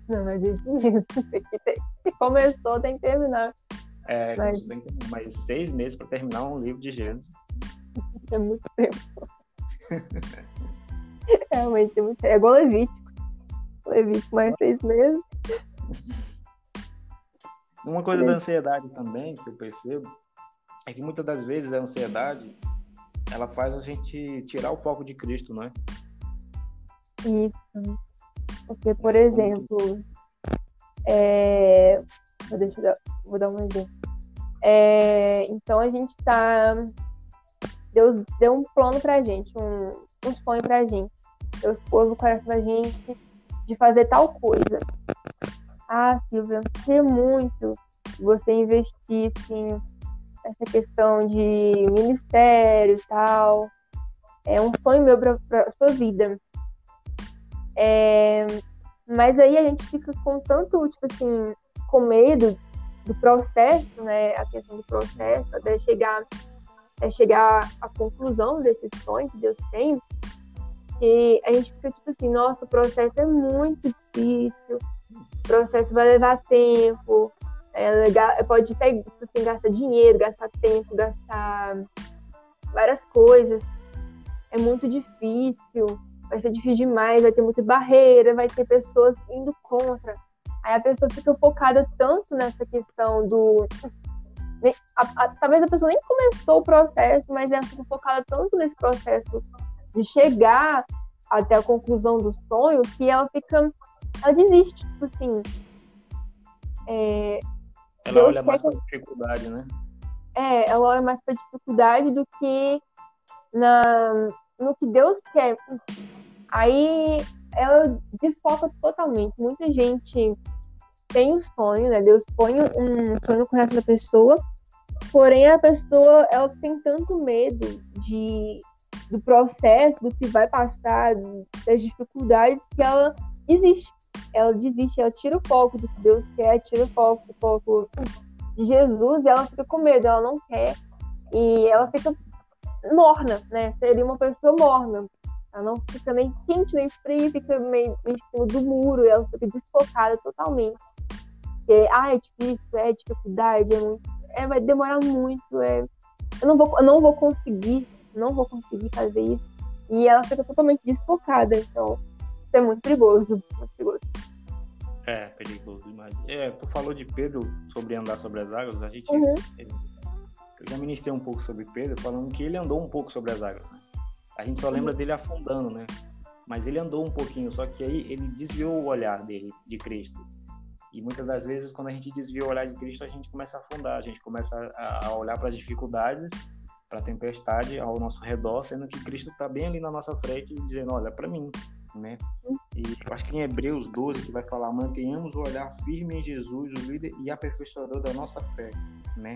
Não, mas isso mesmo. Se começou, tem que terminar. É, mas... tem que terminar. Mas seis meses para terminar um livro de Gênesis. [laughs] É muito tempo. [laughs] Realmente é muito. É igual Levítico. Levítico mais seis meses. Uma coisa é. da ansiedade também, que eu percebo, é que muitas das vezes a ansiedade ela faz a gente tirar o foco de Cristo, não é? Isso. Porque, por exemplo, é... Deixa eu dar... vou dar um exemplo. É... Então a gente tá. Deus deu um plano pra gente, um, um sonho pra gente. Deus pôs no coração da gente de fazer tal coisa. Ah, Silvia, queria muito que você investisse essa questão de ministério e tal. É um sonho meu para a sua vida. É, mas aí a gente fica com tanto, tipo assim, com medo do processo, né? A questão do processo, até chegar, até chegar à conclusão desse sonho que Deus tem. E a gente fica tipo assim, nossa, o processo é muito difícil, o processo vai levar tempo, é, pode até assim, gastar dinheiro, gastar tempo, gastar várias coisas. É muito difícil, vai ser difícil demais, vai ter muita barreira, vai ter pessoas indo contra. Aí a pessoa fica focada tanto nessa questão do. A, a, talvez a pessoa nem começou o processo, mas ela fica focada tanto nesse processo de chegar até a conclusão do sonho que ela fica. Ela desiste, tipo assim. É, ela olha mais para dificuldade, né? É, ela olha mais para dificuldade do que na, no que Deus quer. Aí ela desfoca totalmente. Muita gente tem um sonho, né? Deus põe um sonho no coração da pessoa, porém a pessoa ela tem tanto medo de do processo, do que vai passar, das dificuldades, que ela desiste ela desiste, ela tira o foco do que Deus quer, tira o foco, o foco de Jesus e ela fica com medo, ela não quer. E ela fica morna, né? Seria uma pessoa morna. Ela não fica nem quente nem frio, fica meio em cima do muro, ela fica desfocada totalmente. Porque, ah, é difícil, é dificuldade, é muito. É, vai demorar muito, é. Eu não vou, eu não vou conseguir, não vou conseguir fazer isso. E ela fica totalmente desfocada. Então, isso é muito perigoso, muito perigoso. É, perigoso demais. É, tu falou de Pedro sobre andar sobre as águas, a gente. Uhum. Eu já ministrei um pouco sobre Pedro, falando que ele andou um pouco sobre as águas, né? A gente só lembra uhum. dele afundando, né? Mas ele andou um pouquinho, só que aí ele desviou o olhar dele de Cristo. E muitas das vezes, quando a gente desvia o olhar de Cristo, a gente começa a afundar, a gente começa a olhar para as dificuldades, para a tempestade ao nosso redor, sendo que Cristo está bem ali na nossa frente, dizendo: Olha, para mim, né? E acho que em Hebreus 12 que vai falar: mantenhamos o olhar firme em Jesus, o líder e aperfeiçoador da nossa fé, né?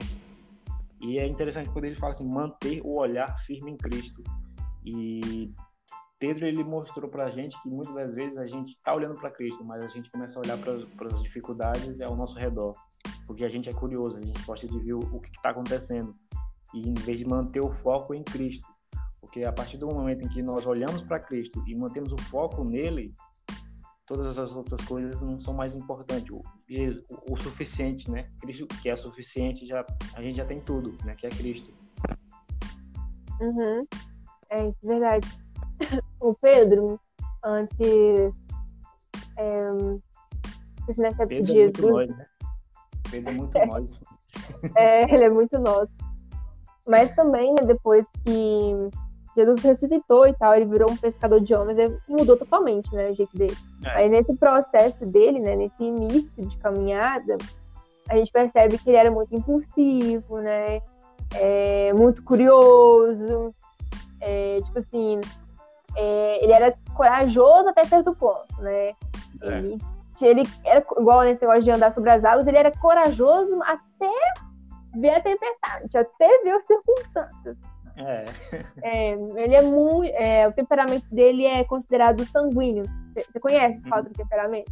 E é interessante quando ele fala assim: manter o olhar firme em Cristo. E Pedro ele mostrou para a gente que muitas das vezes a gente está olhando para Cristo, mas a gente começa a olhar para as dificuldades ao nosso redor, porque a gente é curioso, a gente gosta de ver o, o que está acontecendo e em vez de manter o foco em Cristo, porque a partir do momento em que nós olhamos para Cristo e mantemos o foco nele, todas as outras coisas não são mais importantes. O, o, o suficiente, né? Cristo, que é suficiente, já, a gente já tem tudo, né? Que é Cristo. Uhum. É verdade. [coughs] O Pedro, antes. É, nessa Pedro Jesus. É muito nós, né? Pedro é muito [laughs] é. nós. É, ele é muito nosso. Mas também, né, depois que Jesus ressuscitou e tal, ele virou um pescador de homens, mudou totalmente, né, o jeito dele. É. Aí nesse processo dele, né, nesse início de caminhada, a gente percebe que ele era muito impulsivo, né, é, muito curioso, é, tipo assim, é, ele era corajoso até certo ponto, né, é. ele ele era igual nesse negócio de andar sobre as águas, ele era corajoso até ver a tempestade, até ver as circunstâncias. É. é ele é muito. É, o temperamento dele é considerado sanguíneo. Você conhece o uhum. temperamento?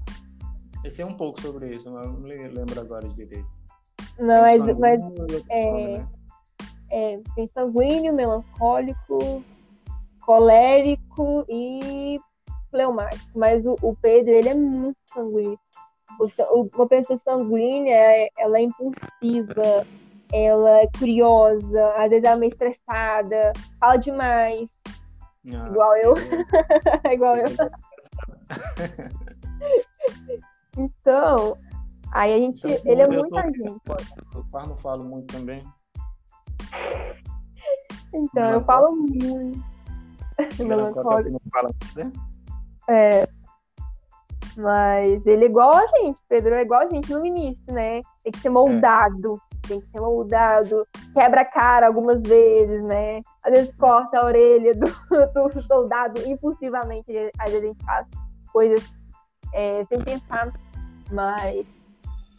Eu sei um pouco sobre isso, mas não lembro agora direito. Não, mas, mas é, né? é, tem sanguíneo, melancólico, colérico e fleumático. Mas o, o Pedro, ele é muito sanguíneo. O, uma pessoa sanguínea, ela é impulsiva, ela é curiosa, às vezes ela é meio estressada, fala demais. Ah, igual eu. É... [laughs] igual eu. [laughs] então, aí a gente. Então, ele é muita gente. Eu falo, não falo muito também. Então, eu falo muito. Melancólico. [laughs] Não fala, né? É. Mas ele é igual a gente, Pedro é igual a gente no início, né? Tem que ser moldado, tem que ser moldado, quebra a cara algumas vezes, né? Às vezes corta a orelha do, [laughs] do soldado impulsivamente, às vezes a gente faz coisas é, sem pensar, mas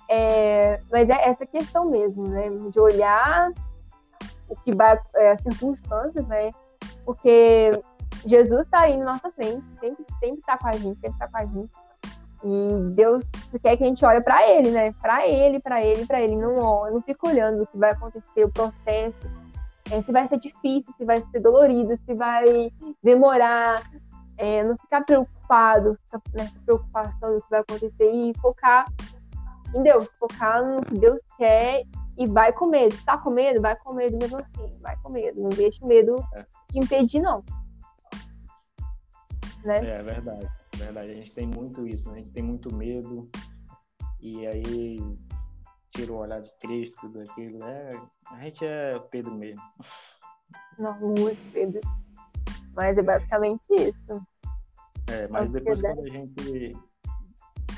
é, mas é essa questão mesmo, né? De olhar o que vai, é, as circunstâncias, né? Porque Jesus está aí na nossa frente, sempre está com a gente, sempre está com a gente. E Deus quer que a gente olhe para Ele, né? Para Ele, para Ele, para Ele. Não, não fica olhando o que vai acontecer, o processo, é, se vai ser difícil, se vai ser dolorido, se vai demorar. É, não ficar preocupado nessa preocupação do que vai acontecer e focar em Deus, focar no que Deus quer e vai com medo. Tá com medo? Vai com medo mesmo assim, vai com medo. Não deixe o medo é. te impedir, não. Né? É verdade verdade. A gente tem muito isso, né? A gente tem muito medo e aí tira o olhar de Cristo, tudo aquilo. É, a gente é Pedro mesmo. Não, muito Pedro. Mas é basicamente isso. É, mas depois quando a gente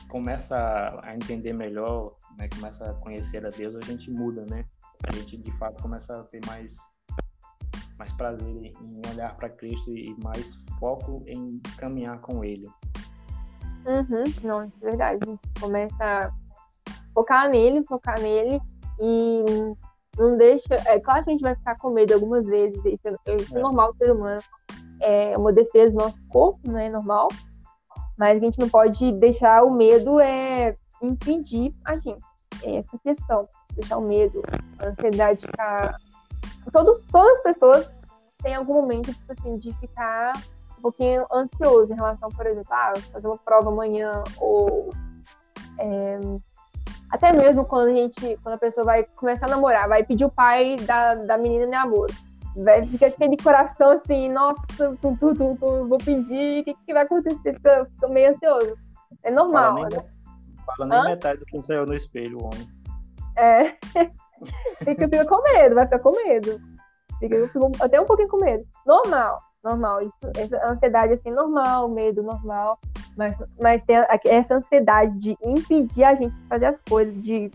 começa a entender melhor, né, começa a conhecer a Deus, a gente muda, né? A gente de fato começa a ter mais mais prazer em olhar para Cristo e mais foco em caminhar com Ele. Uhum, não, é verdade. Começa a focar nele, focar nele e não deixa. É claro que a gente vai ficar com medo algumas vezes, isso é, isso é, é. normal ser humano. É uma defesa do nosso corpo, né? Normal. Mas a gente não pode deixar o medo é, impedir a gente. É essa questão. Deixar o medo, a ansiedade ficar. Todos, todas as pessoas têm algum momento, tipo assim, de ficar um pouquinho ansioso em relação, por exemplo, ah, fazer uma prova amanhã, ou é, até mesmo quando a gente, quando a pessoa vai começar a namorar, vai pedir o pai da, da menina em namoro. Vai ficar aquele coração assim, nossa, tum, tum, tum, tum, vou pedir, o que, que vai acontecer? Fica, fica meio ansioso. É normal. Fala nem, né? fala nem metade do que saiu no espelho, o homem. É. [laughs] fica, fica com medo, vai ficar com medo. Fica, fica até um pouquinho com medo. Normal normal. Isso, essa ansiedade assim, normal, medo normal, mas, mas tem essa ansiedade de impedir a gente de fazer as coisas, de,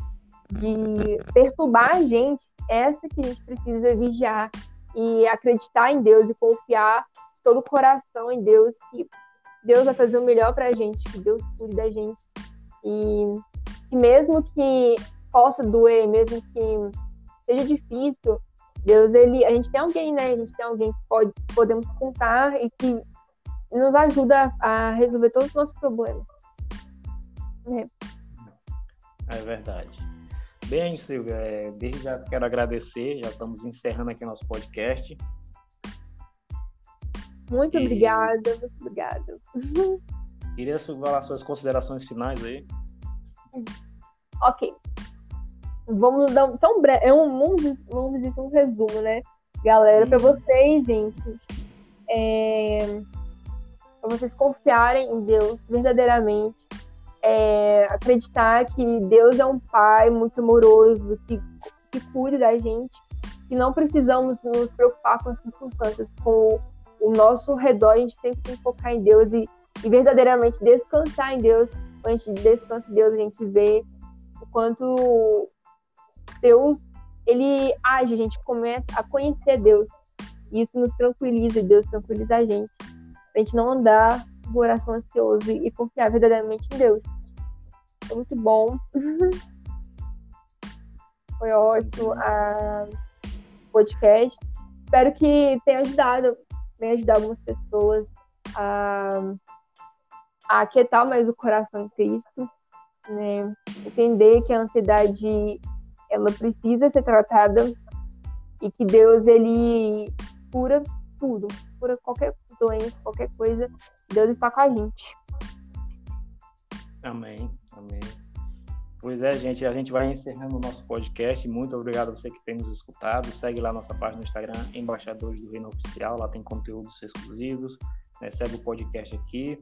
de perturbar a gente, essa que a gente precisa vigiar e acreditar em Deus e confiar todo o coração em Deus, que Deus vai fazer o melhor pra gente, que Deus cuide da gente. E, e mesmo que possa doer, mesmo que seja difícil, Deus, ele, a gente tem alguém, né? A gente tem alguém que pode, podemos contar e que nos ajuda a resolver todos os nossos problemas. É, é verdade. Bem, Silvia, é, desde já quero agradecer, já estamos encerrando aqui nosso podcast. Muito e... obrigada, muito obrigada. [laughs] Queria falar suas considerações finais aí. Ok. Vamos dar um, só um, é um, vamos, vamos dizer um resumo, né? Galera, para uhum. vocês, gente, é, para vocês confiarem em Deus verdadeiramente, é, acreditar que Deus é um Pai muito amoroso, que, que cuida da gente, que não precisamos nos preocupar com as circunstâncias, com o nosso redor, a gente sempre tem que focar em Deus e, e verdadeiramente descansar em Deus. Quando a gente descansa em Deus, a gente vê o quanto Deus, ele age, a gente começa a conhecer Deus. E isso nos tranquiliza, Deus tranquiliza a gente. A gente não andar com o coração ansioso e confiar verdadeiramente em Deus. Foi muito bom. [laughs] Foi ótimo a podcast. Espero que tenha ajudado, tenha ajudado algumas pessoas a, a aquietar mais o coração em Cristo, né? Entender que a ansiedade ela precisa ser tratada e que Deus ele cura tudo, cura qualquer doença, qualquer coisa. Deus está com a gente. Amém, amém. Pois é, gente, a gente vai encerrando o nosso podcast. Muito obrigado a você que tem nos escutado. Segue lá nossa página no Instagram, Embaixadores do Reino Oficial. Lá tem conteúdos exclusivos. Né? Segue o podcast aqui.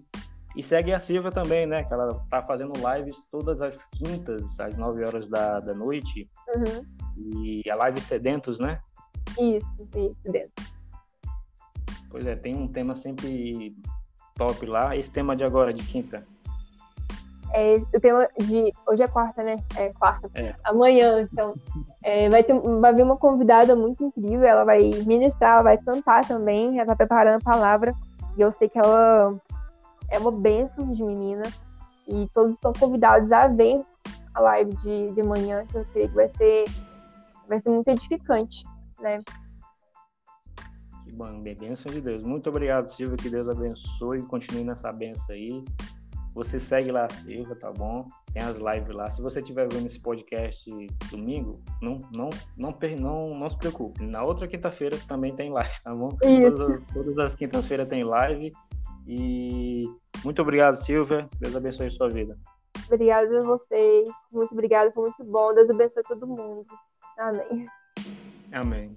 E segue a Silvia também, né? Que ela tá fazendo lives todas as quintas, às 9 horas da, da noite. Uhum. E a live Sedentos, né? Isso, isso, Sedentos. Pois é, tem um tema sempre top lá. Esse tema de agora, de quinta, é, o tema de. Hoje é quarta, né? É quarta. É. Amanhã, então. É, vai, ter, vai vir uma convidada muito incrível. Ela vai ministrar, vai cantar também. Ela tá preparando a palavra. E eu sei que ela é uma bênção de menina. E todos estão convidados a ver a live de, de manhã, que eu sei que vai ser, vai ser muito edificante, né? Que bom, bênção de Deus. Muito obrigado, Silvia. Que Deus abençoe e continue nessa benção aí. Você segue lá a Silva, tá bom? Tem as lives lá. Se você estiver vendo esse podcast domingo, não, não, não, não, não se preocupe. Na outra quinta-feira também tem live, tá bom? Todas as, todas as quintas-feiras tem live. E muito obrigado, Silvia. Deus abençoe a sua vida. Obrigada a vocês. Muito obrigada, foi muito bom. Deus abençoe todo mundo. Amém. Amém.